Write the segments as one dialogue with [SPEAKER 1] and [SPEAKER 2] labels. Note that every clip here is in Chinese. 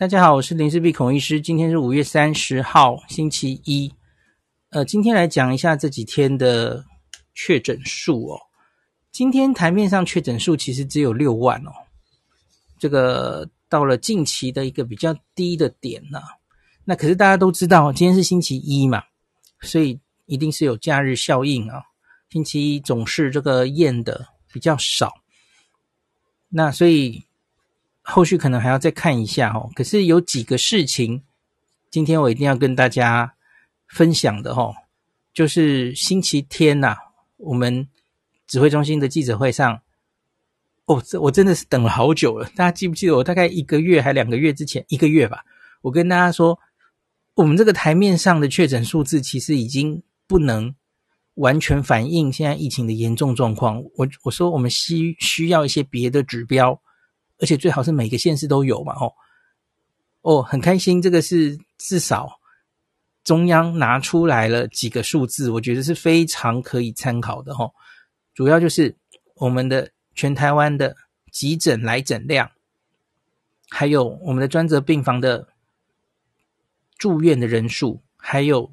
[SPEAKER 1] 大家好，我是林氏璧孔医师。今天是五月三十号，星期一。呃，今天来讲一下这几天的确诊数哦。今天台面上确诊数其实只有六万哦，这个到了近期的一个比较低的点呢、啊。那可是大家都知道，今天是星期一嘛，所以一定是有假日效应啊。星期一总是这个验的比较少，那所以。后续可能还要再看一下哦，可是有几个事情，今天我一定要跟大家分享的哦，就是星期天呐、我们指挥中心的记者会上，哦，这我真的是等了好久了。大家记不记得我大概一个月还两个月之前，一个月吧，我跟大家说，我们这个台面上的确诊数字其实已经不能完全反映现在疫情的严重状况。我我说我们需需要一些别的指标。而且最好是每个县市都有嘛，哦，哦，很开心，这个是至少中央拿出来了几个数字，我觉得是非常可以参考的，哦，主要就是我们的全台湾的急诊来诊量，还有我们的专责病房的住院的人数，还有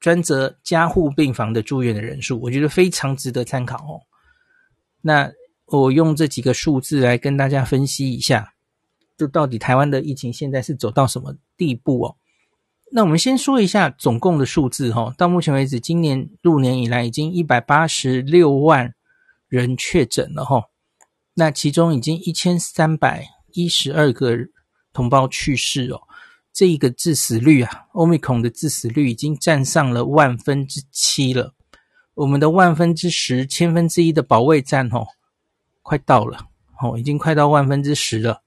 [SPEAKER 1] 专责加护病房的住院的人数，我觉得非常值得参考哦。那。我用这几个数字来跟大家分析一下，就到底台湾的疫情现在是走到什么地步哦？那我们先说一下总共的数字哈，到目前为止，今年入年以来已经一百八十六万人确诊了哈，那其中已经一千三百一十二个同胞去世哦，这一个致死率啊，Omicron 的致死率已经占上了万分之七了，我们的万分之十、千分之一的保卫战哦。快到了，哦，已经快到万分之十了。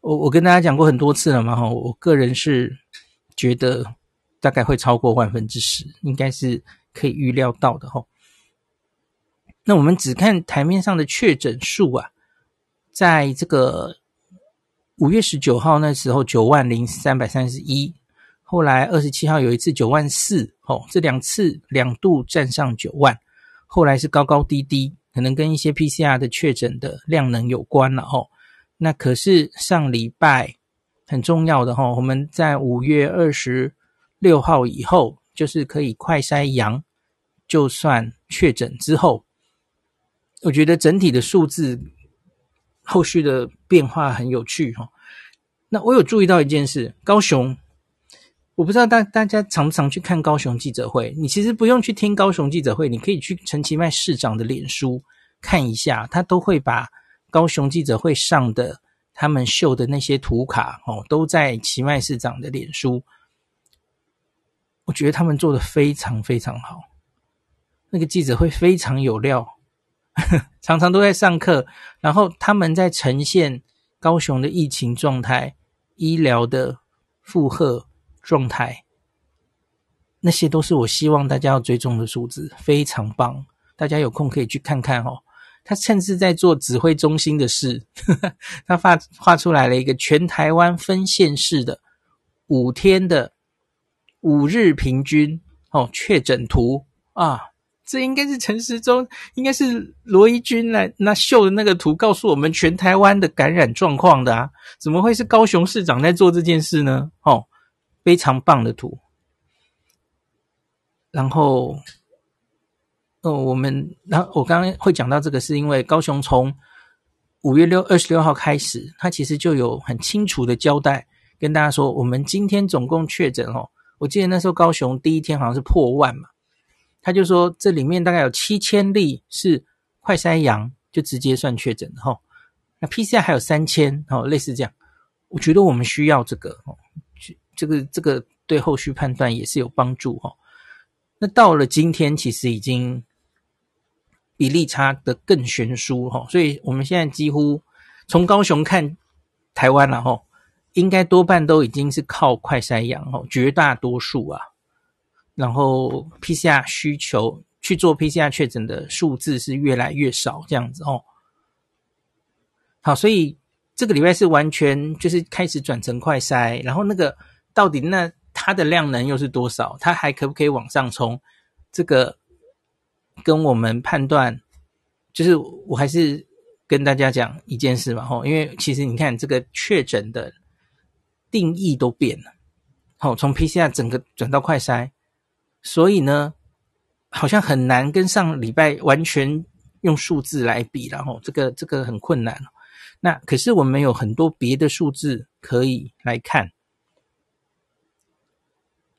[SPEAKER 1] 我我跟大家讲过很多次了嘛，哈，我个人是觉得大概会超过万分之十，应该是可以预料到的，哈。那我们只看台面上的确诊数啊，在这个五月十九号那时候九万零三百三十一，后来二十七号有一次九万四，哦，这两次两度站上九万，后来是高高低低。可能跟一些 PCR 的确诊的量能有关了哦。那可是上礼拜很重要的哈，我们在五月二十六号以后，就是可以快筛阳就算确诊之后，我觉得整体的数字后续的变化很有趣哈。那我有注意到一件事，高雄。我不知道大大家常不常去看高雄记者会？你其实不用去听高雄记者会，你可以去陈其迈市长的脸书看一下，他都会把高雄记者会上的他们秀的那些图卡哦，都在其迈市长的脸书。我觉得他们做的非常非常好，那个记者会非常有料，常常都在上课，然后他们在呈现高雄的疫情状态、医疗的负荷。状态，那些都是我希望大家要追踪的数字，非常棒。大家有空可以去看看哦。他甚至在做指挥中心的事，他画画出来了一个全台湾分县市的五天的五日平均哦确诊图啊，这应该是陈时中，应该是罗一军来那秀的那个图，告诉我们全台湾的感染状况的啊，怎么会是高雄市长在做这件事呢？哦。非常棒的图，然后，呃，我们，然后我刚刚会讲到这个，是因为高雄从五月六二十六号开始，他其实就有很清楚的交代，跟大家说，我们今天总共确诊哦，我记得那时候高雄第一天好像是破万嘛，他就说这里面大概有七千例是快筛阳，就直接算确诊哈，那 PCR 还有三千哦，类似这样，我觉得我们需要这个哦。这个这个对后续判断也是有帮助哈。那到了今天，其实已经比例差的更悬殊哈，所以我们现在几乎从高雄看台湾了哈，应该多半都已经是靠快筛阳哈，绝大多数啊。然后 PCR 需求去做 PCR 确诊的数字是越来越少这样子哦。好，所以这个礼拜是完全就是开始转成快筛，然后那个。到底那它的量能又是多少？它还可不可以往上冲？这个跟我们判断，就是我还是跟大家讲一件事嘛，吼，因为其实你看这个确诊的定义都变了。好，从 PCR 整个转到快筛，所以呢，好像很难跟上礼拜完全用数字来比，然后这个这个很困难。那可是我们有很多别的数字可以来看。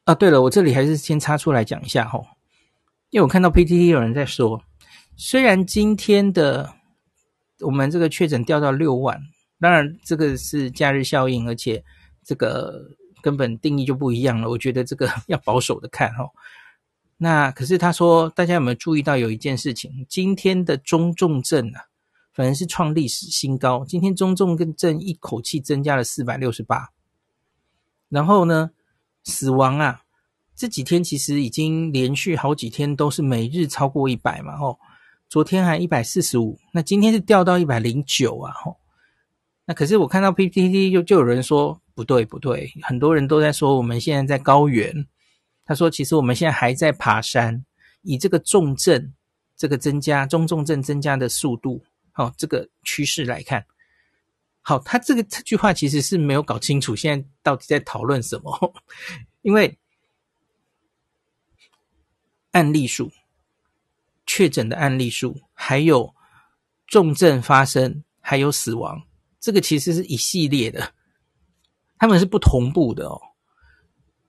[SPEAKER 1] 啊，对了，我这里还是先插出来讲一下吼，因为我看到 PTT 有人在说，虽然今天的我们这个确诊掉到六万，当然这个是假日效应，而且这个根本定义就不一样了。我觉得这个 要保守的看吼。那可是他说，大家有没有注意到有一件事情？今天的中重症啊，反而是创历史新高。今天中重跟症一口气增加了四百六十八，然后呢？死亡啊，这几天其实已经连续好几天都是每日超过一百嘛，吼，昨天还一百四十五，那今天是掉到一百零九啊，吼，那可是我看到 PTT 就就有人说不对不对，很多人都在说我们现在在高原，他说其实我们现在还在爬山，以这个重症这个增加中重症增加的速度，哦，这个趋势来看。好，他这个这句话其实是没有搞清楚，现在到底在讨论什么？因为案例数、确诊的案例数，还有重症发生，还有死亡，这个其实是一系列的，他们是不同步的哦。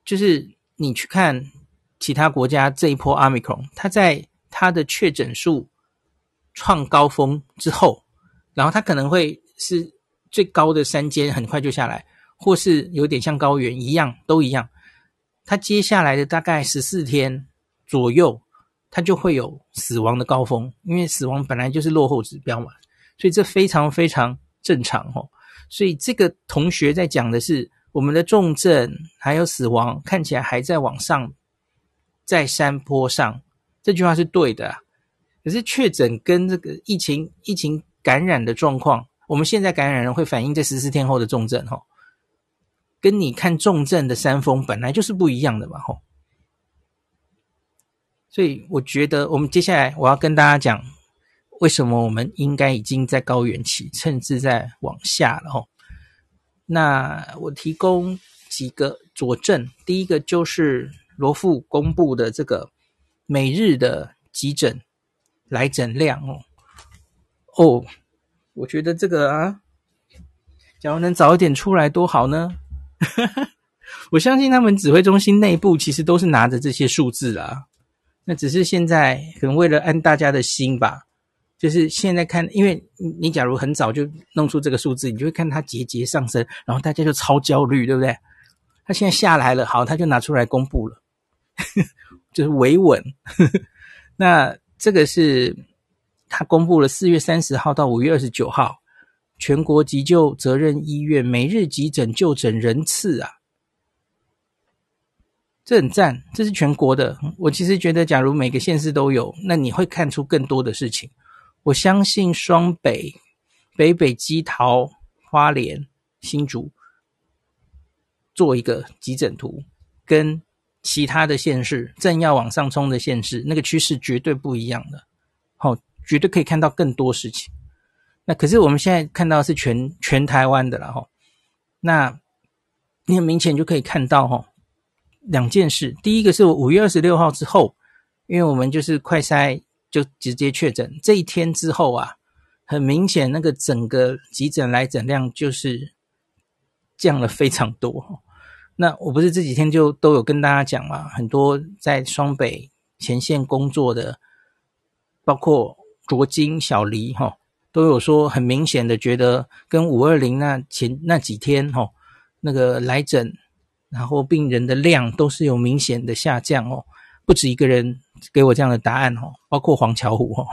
[SPEAKER 1] 就是你去看其他国家这一波 Omicron，它在它的确诊数创高峰之后，然后它可能会是。最高的山尖很快就下来，或是有点像高原一样，都一样。它接下来的大概十四天左右，它就会有死亡的高峰，因为死亡本来就是落后指标嘛，所以这非常非常正常哦。所以这个同学在讲的是我们的重症还有死亡看起来还在往上，在山坡上，这句话是对的啊。可是确诊跟这个疫情疫情感染的状况。我们现在感染人会反映在十四天后的重症，吼，跟你看重症的山峰本来就是不一样的嘛，吼。所以我觉得，我们接下来我要跟大家讲，为什么我们应该已经在高原期，甚至在往下了，吼。那我提供几个佐证，第一个就是罗富公布的这个每日的急诊来诊量，哦，哦。我觉得这个啊，假如能早一点出来多好呢！我相信他们指挥中心内部其实都是拿着这些数字啦，那只是现在可能为了安大家的心吧，就是现在看，因为你假如很早就弄出这个数字，你就会看它节节上升，然后大家就超焦虑，对不对？他现在下来了，好，他就拿出来公布了，就是维稳。那这个是。他公布了四月三十号到五月二十九号全国急救责任医院每日急诊就诊人次啊，这很赞，这是全国的。我其实觉得，假如每个县市都有，那你会看出更多的事情。我相信双北、北北基桃、花莲、新竹做一个急诊图，跟其他的县市正要往上冲的县市，那个趋势绝对不一样的。绝对可以看到更多事情。那可是我们现在看到是全全台湾的了哈。那你很明显就可以看到哈，两件事。第一个是五月二十六号之后，因为我们就是快筛就直接确诊这一天之后啊，很明显那个整个急诊来诊量就是降了非常多。那我不是这几天就都有跟大家讲嘛，很多在双北前线工作的，包括。卓金、小黎哈都有说，很明显的觉得跟五二零那前那几天哈那个来诊，然后病人的量都是有明显的下降哦，不止一个人给我这样的答案哦，包括黄巧虎哈，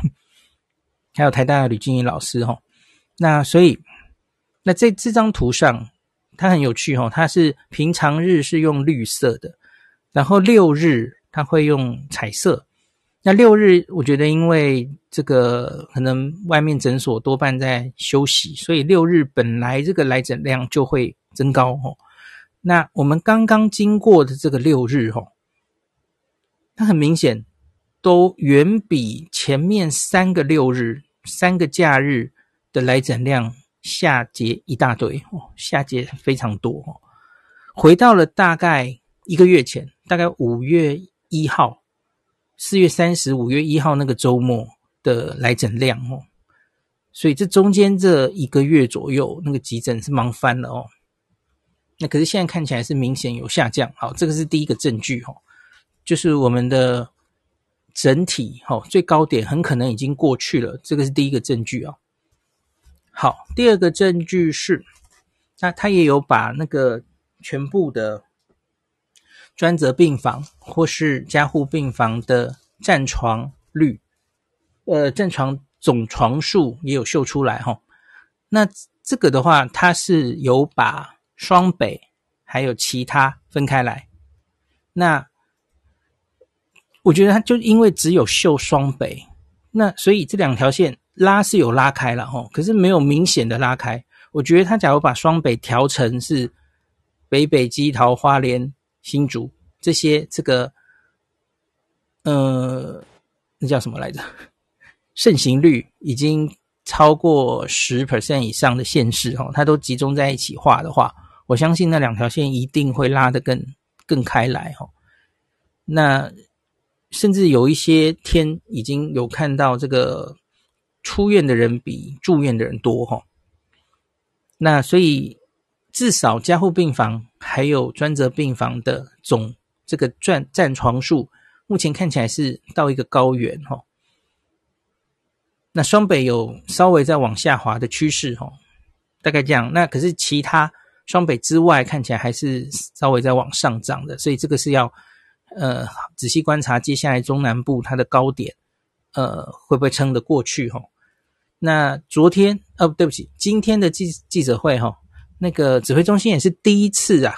[SPEAKER 1] 还有台大的吕静怡老师哈。那所以那这这张图上它很有趣哈，它是平常日是用绿色的，然后六日它会用彩色。那六日，我觉得因为这个可能外面诊所多半在休息，所以六日本来这个来诊量就会增高哦。那我们刚刚经过的这个六日哦，它很明显都远比前面三个六日、三个假日的来诊量下跌一大堆哦，下跌非常多哦。回到了大概一个月前，大概五月一号、四月三十、五月一号那个周末的来诊量哦。所以这中间这一个月左右，那个急诊是忙翻了哦。那可是现在看起来是明显有下降，好，这个是第一个证据哦，就是我们的整体哦最高点很可能已经过去了，这个是第一个证据哦。好，第二个证据是，那他也有把那个全部的专责病房或是加护病房的占床率，呃，占床。总床数也有秀出来哈，那这个的话，它是有把双北还有其他分开来。那我觉得它就因为只有秀双北，那所以这两条线拉是有拉开了哈，可是没有明显的拉开。我觉得它假如把双北调成是北北基桃花莲新竹这些这个，呃，那叫什么来着？盛行率已经超过十 percent 以上的县市，哈，它都集中在一起画的话，我相信那两条线一定会拉得更更开来，哈。那甚至有一些天已经有看到这个出院的人比住院的人多，哈。那所以至少加护病房还有专责病房的总这个占占床数，目前看起来是到一个高原，哈。那双北有稍微在往下滑的趋势，哦，大概这样。那可是其他双北之外，看起来还是稍微在往上涨的，所以这个是要呃仔细观察接下来中南部它的高点，呃会不会撑得过去，哦？哈。那昨天，哦，对不起，今天的记记者会，哈，那个指挥中心也是第一次啊，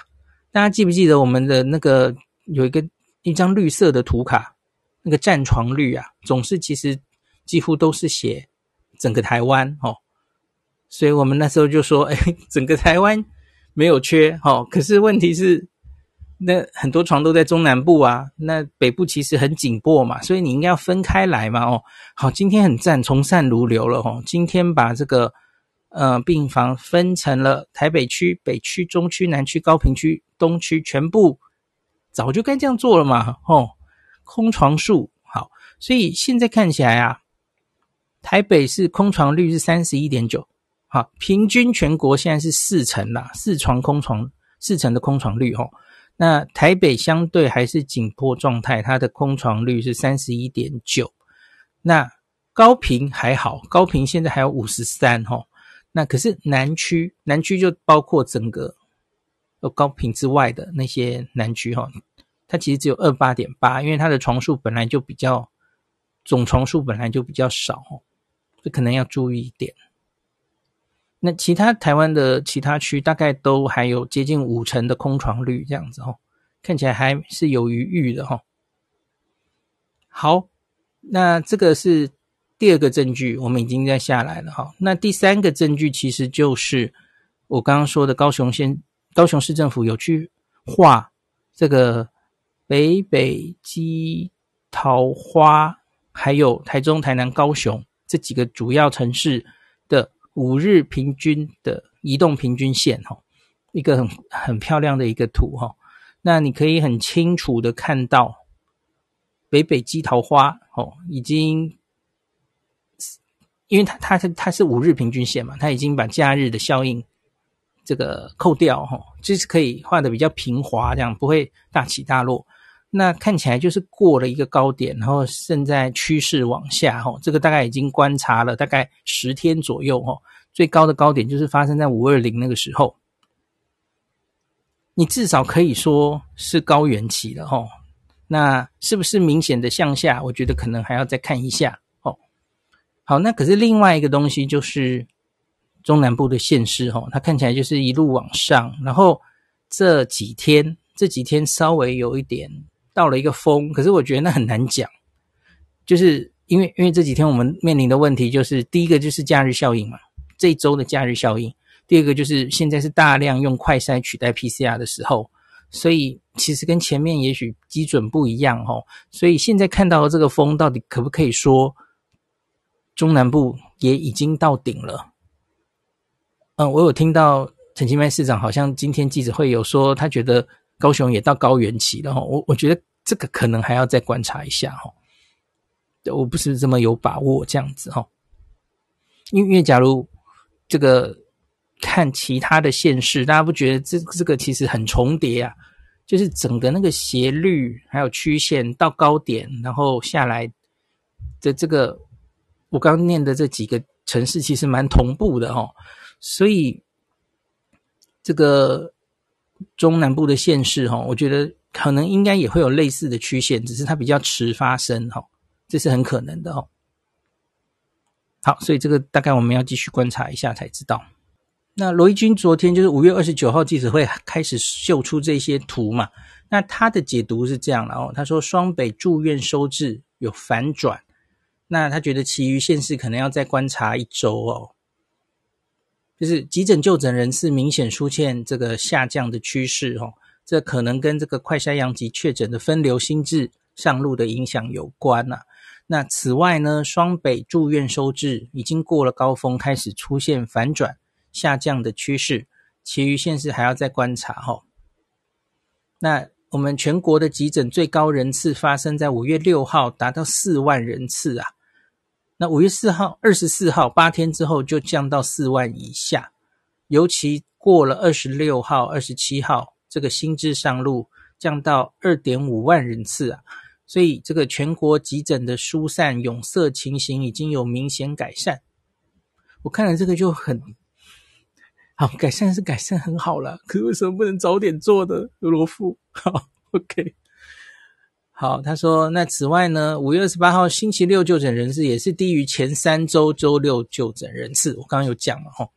[SPEAKER 1] 大家记不记得我们的那个有一个一张绿色的图卡，那个占床率啊，总是其实。几乎都是写整个台湾哦，所以我们那时候就说，哎，整个台湾没有缺哦。可是问题是，那很多床都在中南部啊，那北部其实很紧迫嘛，所以你应该要分开来嘛哦。好，今天很赞，从善如流了哦。今天把这个呃病房分成了台北区、北区、中区、南区、高屏区、东区，全部早就该这样做了嘛哦。空床数好，所以现在看起来啊。台北市空床率是三十一点九，好，平均全国现在是四成啦，四床空床，四成的空床率哦。那台北相对还是紧迫状态，它的空床率是三十一点九。那高屏还好，高屏现在还有五十三哈。那可是南区，南区就包括整个呃高屏之外的那些南区哈，它其实只有二八点八，因为它的床数本来就比较，总床数本来就比较少。这可能要注意一点。那其他台湾的其他区大概都还有接近五成的空床率，这样子哦，看起来还是有余裕的哈。好，那这个是第二个证据，我们已经在下来了哈。那第三个证据其实就是我刚刚说的，高雄县、高雄市政府有去画这个北北基桃花，还有台中、台南、高雄。这几个主要城市的五日平均的移动平均线，哈，一个很很漂亮的一个图，哈。那你可以很清楚的看到，北北基桃花，哦，已经，因为它它是它是五日平均线嘛，它已经把假日的效应这个扣掉，哈，就是可以画的比较平滑，这样不会大起大落。那看起来就是过了一个高点，然后现在趋势往下，哈，这个大概已经观察了大概十天左右，哈，最高的高点就是发生在五二零那个时候，你至少可以说是高原期了，哈，那是不是明显的向下？我觉得可能还要再看一下，哦，好，那可是另外一个东西就是中南部的县市，哈，它看起来就是一路往上，然后这几天这几天稍微有一点。到了一个峰，可是我觉得那很难讲，就是因为因为这几天我们面临的问题就是，第一个就是假日效应嘛，这一周的假日效应；第二个就是现在是大量用快筛取代 PCR 的时候，所以其实跟前面也许基准不一样哦。所以现在看到的这个峰，到底可不可以说中南部也已经到顶了？嗯，我有听到陈其迈市长好像今天记者会有说，他觉得高雄也到高原期了哈。我我觉得这个可能还要再观察一下哈。我不是这么有把握这样子哈。因因为假如这个看其他的县市，大家不觉得这这个其实很重叠啊？就是整个那个斜率还有曲线到高点，然后下来的这个我刚念的这几个城市其实蛮同步的哦，所以这个中南部的县市哈，我觉得可能应该也会有类似的曲线，只是它比较迟发生哈，这是很可能的哦。好，所以这个大概我们要继续观察一下才知道。那罗一钧昨天就是五月二十九号记者会开始秀出这些图嘛，那他的解读是这样的哦，他说双北住院收治有反转，那他觉得其余县市可能要再观察一周哦，就是急诊就诊人次明显出现这个下降的趋势哦，这可能跟这个快筛阳级确诊的分流心智上路的影响有关呐、那此外呢，双北住院收治已经过了高峰，开始出现反转。下降的趋势，其余县市还要再观察哈。那我们全国的急诊最高人次发生在五月六号，达到四万人次啊。那五月四号、二十四号八天之后就降到四万以下，尤其过了二十六号、二十七号，这个新制上路，降到二点五万人次啊。所以这个全国急诊的疏散壅塞情形已经有明显改善。我看了这个就很。好，改善是改善很好了，可是为什么不能早点做的罗富？好，OK，好，他说，那此外呢，五月二十八号星期六就诊人次也是低于前三周周六就诊人次，我刚刚有讲了哈，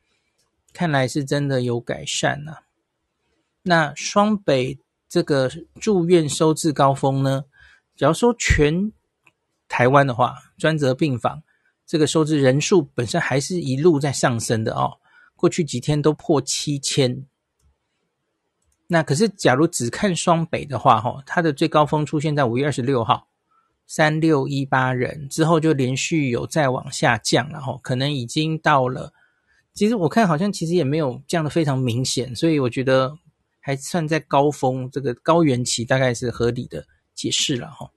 [SPEAKER 1] 看来是真的有改善了。那双北这个住院收治高峰呢，假如说全台湾的话，专责病房这个收治人数本身还是一路在上升的哦。过去几天都破七千，那可是假如只看双北的话，哈，它的最高峰出现在五月二十六号，三六一八人之后就连续有再往下降，然后可能已经到了，其实我看好像其实也没有降得非常明显，所以我觉得还算在高峰这个高原期，大概是合理的解释了哈。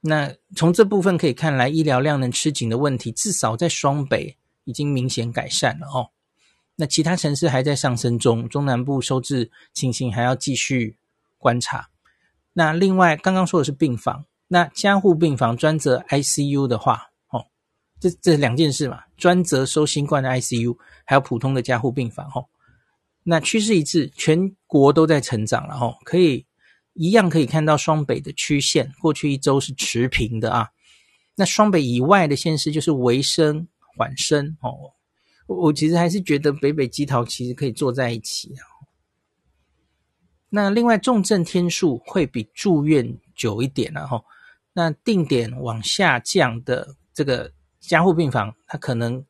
[SPEAKER 1] 那从这部分可以看来，医疗量能吃紧的问题，至少在双北。已经明显改善了哦，那其他城市还在上升中，中南部收治情形还要继续观察。那另外刚刚说的是病房，那加护病房专责 ICU 的话，哦，这这两件事嘛，专责收新冠的 ICU，还有普通的加护病房，哦，那趋势一致，全国都在成长了，哦，可以一样可以看到双北的曲线，过去一周是持平的啊。那双北以外的县市就是微升。缓升哦，我我其实还是觉得北北基桃其实可以坐在一起。那另外重症天数会比住院久一点了哈。那定点往下降的这个加护病房，它可能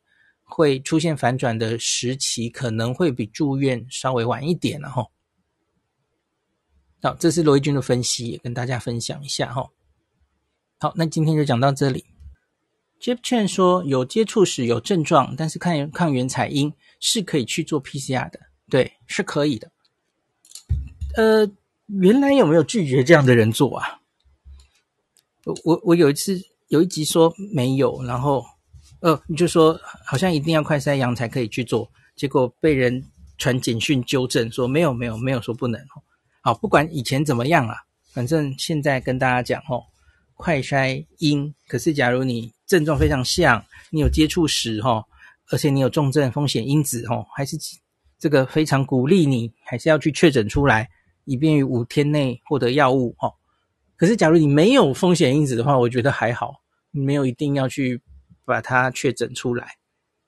[SPEAKER 1] 会出现反转的时期，可能会比住院稍微晚一点了哈。好，这是罗一钧的分析，也跟大家分享一下哈。好，那今天就讲到这里。Jeff Chen 说，有接触史有症状，但是看抗原采阴是可以去做 PCR 的，对，是可以的。呃，原来有没有拒绝这样的人做啊？我我我有一次有一集说没有，然后呃你就说好像一定要快筛阳才可以去做，结果被人传简讯纠正说没有没有没有说不能哦。好，不管以前怎么样啊，反正现在跟大家讲哦，快筛阴，可是假如你症状非常像，你有接触史哈，而且你有重症风险因子哈，还是这个非常鼓励你，还是要去确诊出来，以便于五天内获得药物哈。可是假如你没有风险因子的话，我觉得还好，你没有一定要去把它确诊出来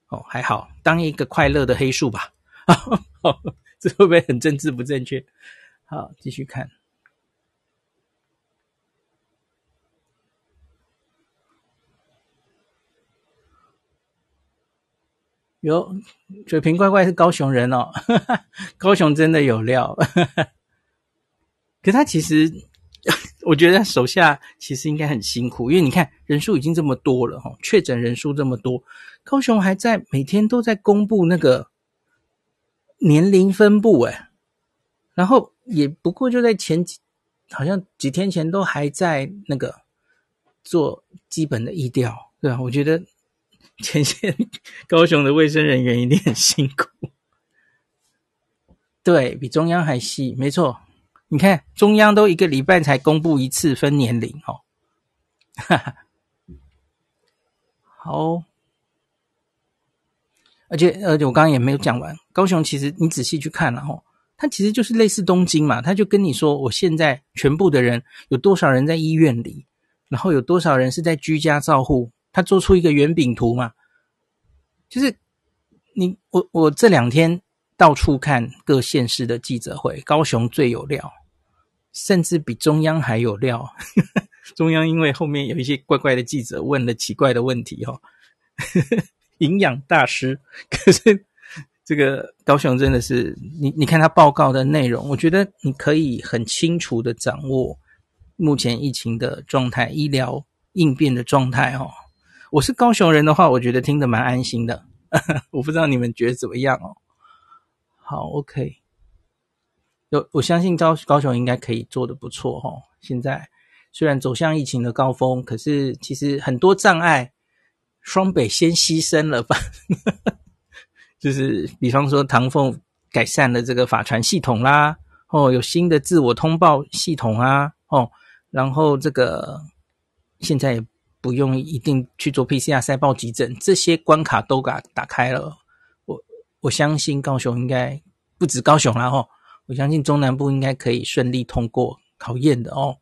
[SPEAKER 1] 哦，还好，当一个快乐的黑数吧。这会不会很政治不正确？好，继续看。哟，水瓶怪怪是高雄人哦，哈哈，高雄真的有料，哈哈，可他其实，我觉得手下其实应该很辛苦，因为你看人数已经这么多了哈，确诊人数这么多，高雄还在每天都在公布那个年龄分布哎，然后也不过就在前几，好像几天前都还在那个做基本的疫调，对吧？我觉得前线高雄的卫生人员一定很辛苦，对，比中央还细，没错。你看中央都一个礼拜才公布一次分年龄哦，哈哈，好。而且，而且我刚刚也没有讲完。高雄其实你仔细去看了吼，它其实就是类似东京嘛，他就跟你说，我现在全部的人有多少人在医院里，然后有多少人是在居家照护，他做出一个圆饼图嘛。就是你我我这两天到处看各县市的记者会，高雄最有料，甚至比中央还有料。中央因为后面有一些怪怪的记者问了奇怪的问题哈。营养大师，可是这个高雄真的是你，你看他报告的内容，我觉得你可以很清楚的掌握目前疫情的状态、医疗应变的状态哦。我是高雄人的话，我觉得听得蛮安心的。我不知道你们觉得怎么样哦？好，OK，有我相信高高雄应该可以做得不错哦。现在虽然走向疫情的高峰，可是其实很多障碍。双北先牺牲了吧，就是比方说唐凤改善了这个法传系统啦，哦，有新的自我通报系统啊，哦，然后这个现在也不用一定去做 PCR 筛报急诊，这些关卡都给打开了。我我相信高雄应该不止高雄啦，哦，我相信中南部应该可以顺利通过考验的哦。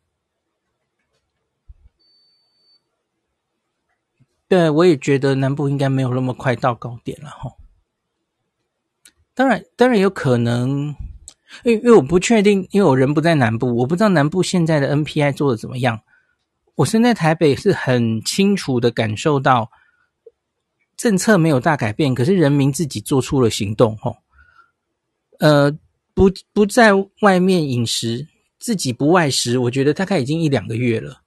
[SPEAKER 1] 对，我也觉得南部应该没有那么快到高点了哈。当然，当然有可能，因为因为我不确定，因为我人不在南部，我不知道南部现在的 NPI 做的怎么样。我身在台北是很清楚的感受到，政策没有大改变，可是人民自己做出了行动哈。呃，不不在外面饮食，自己不外食，我觉得大概已经一两个月了。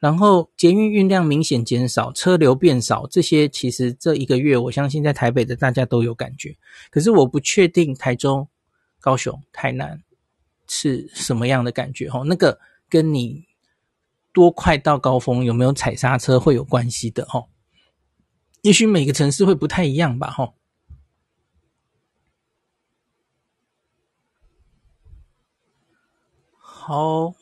[SPEAKER 1] 然后捷运运量明显减少，车流变少，这些其实这一个月，我相信在台北的大家都有感觉。可是我不确定台中、高雄、台南是什么样的感觉。吼，那个跟你多快到高峰，有没有踩刹车会有关系的。吼，也许每个城市会不太一样吧。吼，好。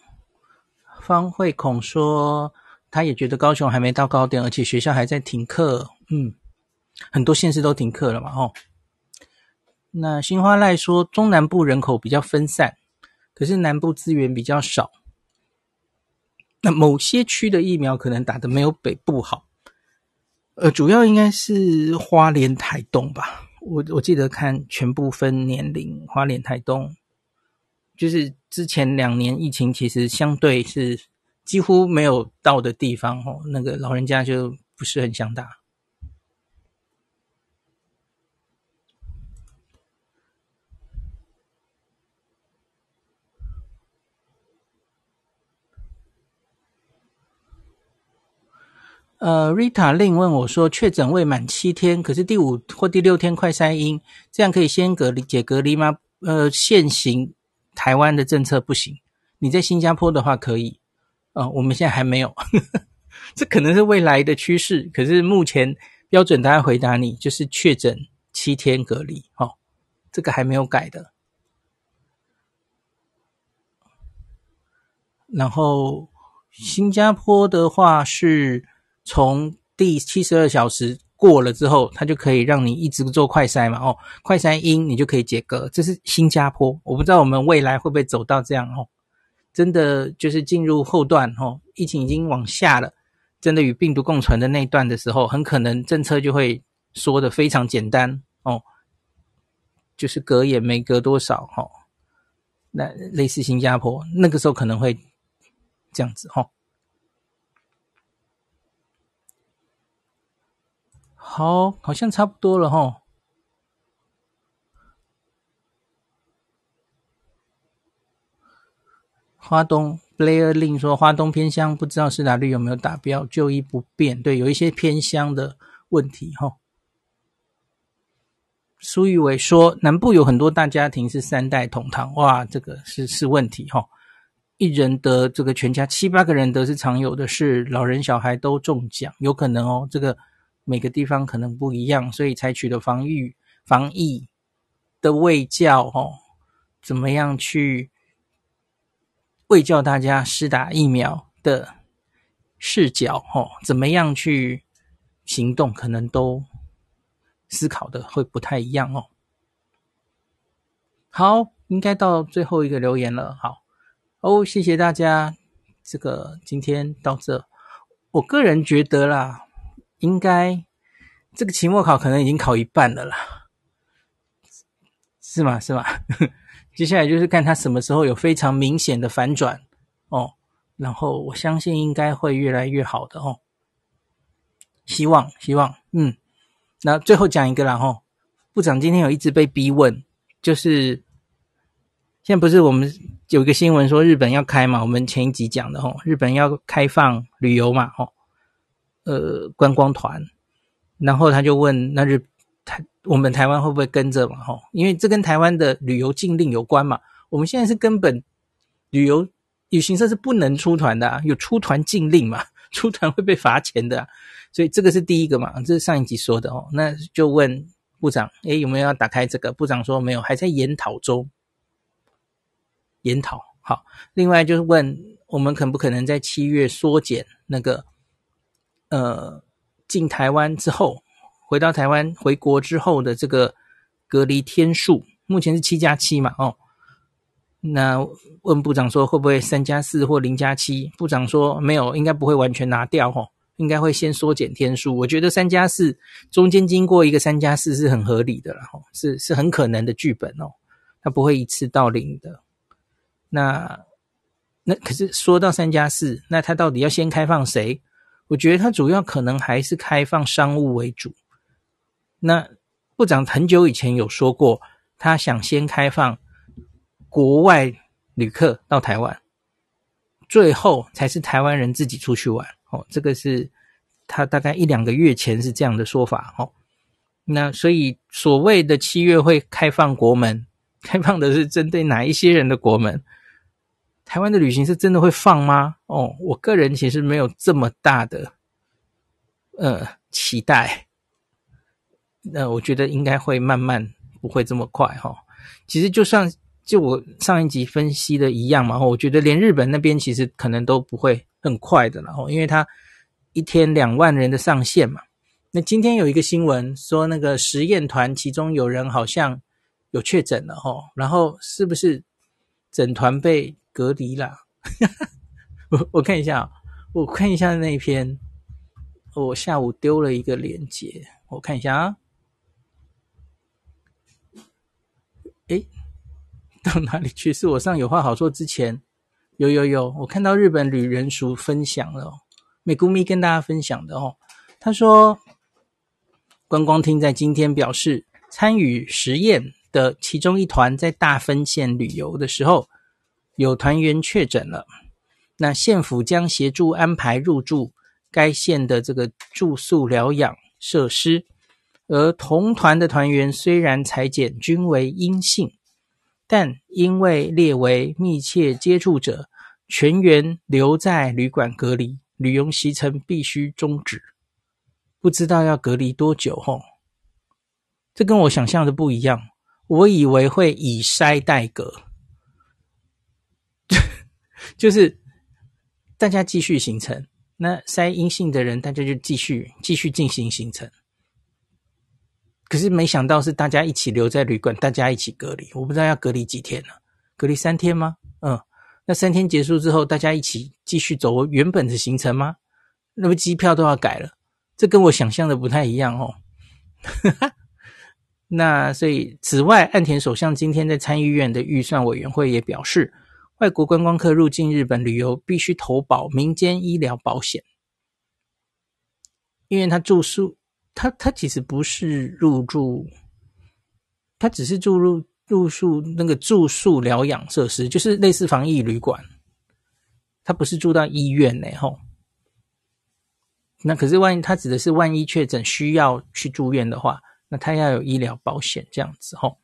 [SPEAKER 1] 方慧孔说，他也觉得高雄还没到高点，而且学校还在停课。嗯，很多县市都停课了嘛。哦，那新花赖说，中南部人口比较分散，可是南部资源比较少。那某些区的疫苗可能打得没有北部好。呃，主要应该是花莲、台东吧。我我记得看全部分年龄，花莲、台东。就是之前两年疫情其实相对是几乎没有到的地方哦，那个老人家就不是很想打。呃，Rita Lin 问我说，确诊未满七天，可是第五或第六天快筛阴，这样可以先隔离解隔离吗？呃，现行。台湾的政策不行，你在新加坡的话可以，呃，我们现在还没有，这可能是未来的趋势。可是目前标准，大家回答你就是确诊七天隔离，哦，这个还没有改的。然后新加坡的话是从第七十二小时。过了之后，它就可以让你一直做快筛嘛，哦，快筛阴你就可以解隔，这是新加坡。我不知道我们未来会不会走到这样哦，真的就是进入后段哦，疫情已经往下了，真的与病毒共存的那一段的时候，很可能政策就会说的非常简单哦，就是隔也没隔多少哈，那类似新加坡那个时候可能会这样子哈。好，好像差不多了哈。花东 Blair Lin 说，花东偏乡不知道施打率有没有达标，就医不便。对，有一些偏乡的问题哈。苏玉伟说，南部有很多大家庭是三代同堂，哇，这个是是问题哈、一人得这个全家七八个人得是常有的事，老人小孩都中奖，有可能哦。这个每个地方可能不一样，所以采取的防御防疫的卫教哦，怎么样去卫教大家施打疫苗的视角哦，怎么样去行动，可能都思考的会不太一样哦。好，应该到最后一个留言了，好。哦，谢谢大家。这个今天到这，我个人觉得啦，应该这个期末考可能已经考一半了啦，是吗？是吗？接下来就是看他什么时候有非常明显的反转哦，然后我相信应该会越来越好的哦，希望希望，嗯，那最后讲一个啦吼，部长今天有一直被逼问，就是。现在不是我们有一个新闻说日本要开嘛？我们前一集讲的吼，日本要开放旅游嘛？吼，呃，观光团，然后他就问，那日台我们台湾会不会跟着嘛？吼，因为这跟台湾的旅游禁令有关嘛。我们现在是根本旅游旅行社是不能出团的啊，有出团禁令嘛，出团会被罚钱的，所以这个是第一个嘛，这是上一集说的哦。那就问部长，诶，有没有要打开这个？部长说没有，还在研讨中。研讨好，另外就是问我们可不可能在七月缩减那个呃进台湾之后回到台湾回国之后的这个隔离天数，目前是七加七嘛哦，那问部长说会不会三加四或零加七？部长说没有，应该不会完全拿掉哦，应该会先缩减天数。我觉得三加四中间经过一个三加四是很合理的了哈，是是很可能的剧本哦，它不会一次到零的。那那可是说到三加四，那他到底要先开放谁？我觉得他主要可能还是开放商务为主。那部长很久以前有说过，他想先开放国外旅客到台湾，最后才是台湾人自己出去玩。哦，这个是他大概一两个月前是这样的说法。哦，那所以所谓的七月会开放国门，开放的是针对哪一些人的国门？台湾的旅行是真的会放吗？哦，我个人其实没有这么大的呃期待。那、我觉得应该会慢慢，不会这么快哈、哦。其实就像就我上一集分析的一样嘛，我觉得连日本那边其实可能都不会很快的了哦，因为他一天两万人的上限嘛。那今天有一个新闻说，那个实验团其中有人好像有确诊了哈，然后是不是整团被？隔离啦，我我看一下，我看一下那一篇，我下午丢了一个链接，我看一下啊，诶，到哪里去？是我上有话好说之前，有有有，我看到日本旅人署分享了，美谷咪跟大家分享的哦，他说，观光厅在今天表示，参与实验的其中一团在大分县旅游的时候。有团员确诊了，那县府将协助安排入住该县的这个住宿疗养设施，而同团的团员虽然采检均为阴性，但因为列为密切接触者，全员留在旅馆隔离，旅游行程必须终止。不知道要隔离多久？吼，这跟我想象的不一样，我以为会以筛代隔。就是大家继续行程，那筛阴性的人，大家就继续继续进行行程。可是没想到是大家一起留在旅馆，大家一起隔离。我不知道要隔离几天了，隔离三天吗？嗯，那三天结束之后，大家一起继续走原本的行程吗？那么机票都要改了，这跟我想象的不太一样哦。那所以，此外，岸田首相今天在参议院的预算委员会也表示。外国观光客入境日本旅游必须投保民间医疗保险，因为他住宿，他他其实不是入住，他只是住入入宿那个住宿疗养设施，就是类似防疫旅馆，他不是住到医院呢吼。那可是万一他指的是万一确诊需要去住院的话，那他要有医疗保险这样子吼。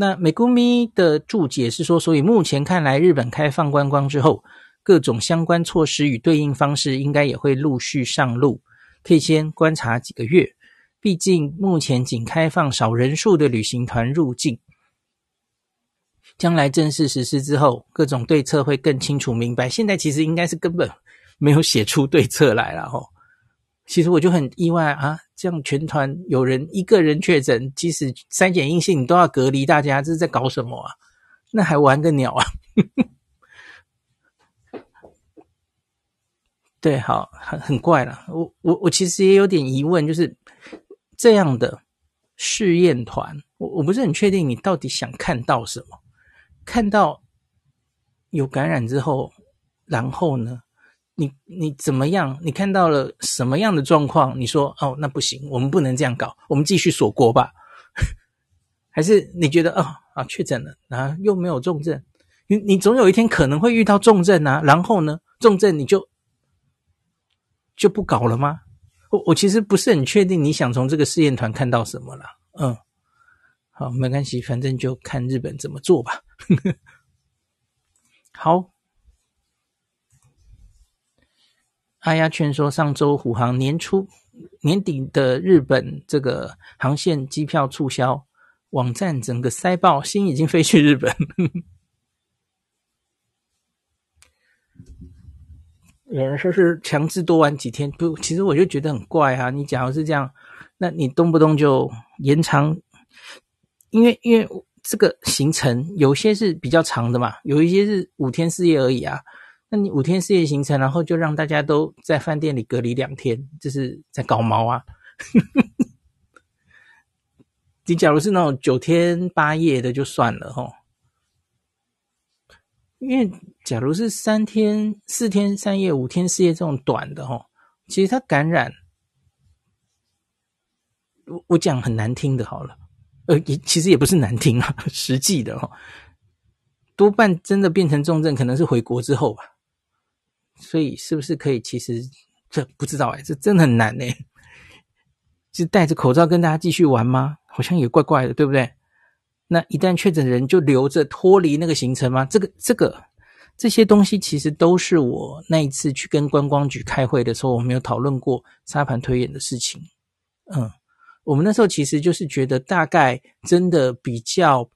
[SPEAKER 1] 那美谷咪的注解是说，所以目前看来，日本开放观光之后，各种相关措施与对应方式应该也会陆续上路，可以先观察几个月。毕竟目前仅开放少人数的旅行团入境，将来正式实施之后，各种对策会更清楚明白。现在其实应该是根本没有写出对策来了吼。其实我就很意外啊，这样全团有人一个人确诊，即使筛检阴性，你都要隔离，大家这是在搞什么啊？那还玩个鸟啊！对，好，很很怪了。我我我其实也有点疑问，就是。这样的试验团，我我不是很确定你到底想看到什么？看到有感染之后，然后呢？你你怎么样？你看到了什么样的状况？你说哦，那不行，我们不能这样搞，我们继续锁国吧？还是你觉得哦啊确诊了啊又没有重症？你你总有一天可能会遇到重症啊，然后呢？重症你就就不搞了吗？我我其实不是很确定你想从这个试验团看到什么啦。嗯，好，没关系，反正就看日本怎么做吧。好，阿丫劝说上周虎航年初年底的日本这个航线机票促销，网站整个塞爆，心已经飞去日本。有人说是强制多玩几天，不，其实我就觉得很怪啊。你假如是这样，那你动不动就延长，因为因为这个行程有些是比较长的嘛，有一些是五天四夜而已啊。那你五天四夜行程，然后就让大家都在饭店里隔离两天，这是在搞毛啊？你假如是那种九天八夜的就算了齁。因为假如是三天、四天三夜、五天四夜这种短的齁，其实它感染，我我讲很难听的，好了，呃，也其实也不是难听啊，实际的齁，多半真的变成重症，可能是回国之后吧。所以是不是可以？其实这不知道哎，这真的很难哎，就戴着口罩跟大家继续玩吗？好像也怪怪的，对不对？那一旦确诊人就留着脱离那个行程吗？这个、这个、这些东西其实都是我那一次去跟观光局开会的时候，我们有讨论过沙盘推演的事情。嗯，我们那时候其实就是觉得，大概真的比较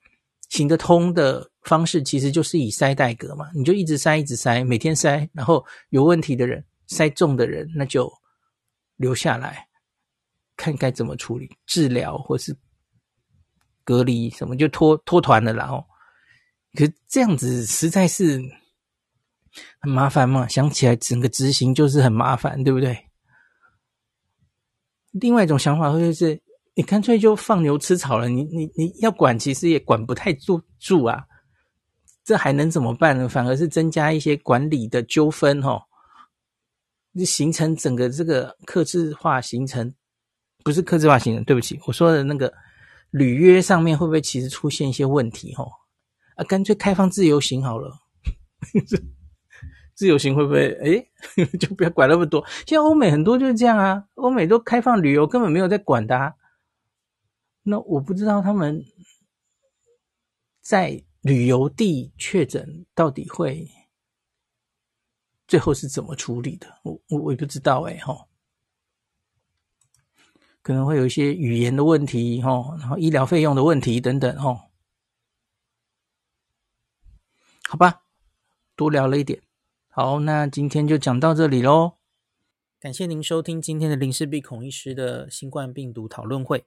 [SPEAKER 1] 行得通的方式，其实就是以筛代隔嘛，你就一直筛，一直筛，每天筛，然后有问题的人筛中的人，那就留下来，看该怎么处理，治疗或是。隔离什么就脱脱团了，然后，可是这样子实在是很麻烦嘛。想起来整个执行就是很麻烦，对不对？另外一种想法会是，你干脆就放牛吃草了。你你你要管，其实也管不太住住啊。这还能怎么办呢？反而是增加一些管理的纠纷哈。你形成整个这个客制化形成，不是客制化形成，对不起，我说的那个。履约上面会不会其实出现一些问题？哦啊，干脆开放自由行好了。自由行会不会？诶 就不要管那么多。现在欧美很多就是这样啊，欧美都开放旅游，根本没有在管的啊。那我不知道他们在旅游地确诊到底会最后是怎么处理的？我我也不知道诶吼。可能会有一些语言的问题，吼，然后医疗费用的问题等等，吼，好吧，多聊了一点。好，那今天就讲到这里喽。感谢您收听今天的林氏璧孔医师的新冠病毒讨论会。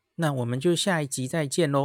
[SPEAKER 1] 那我们就下一集再见喽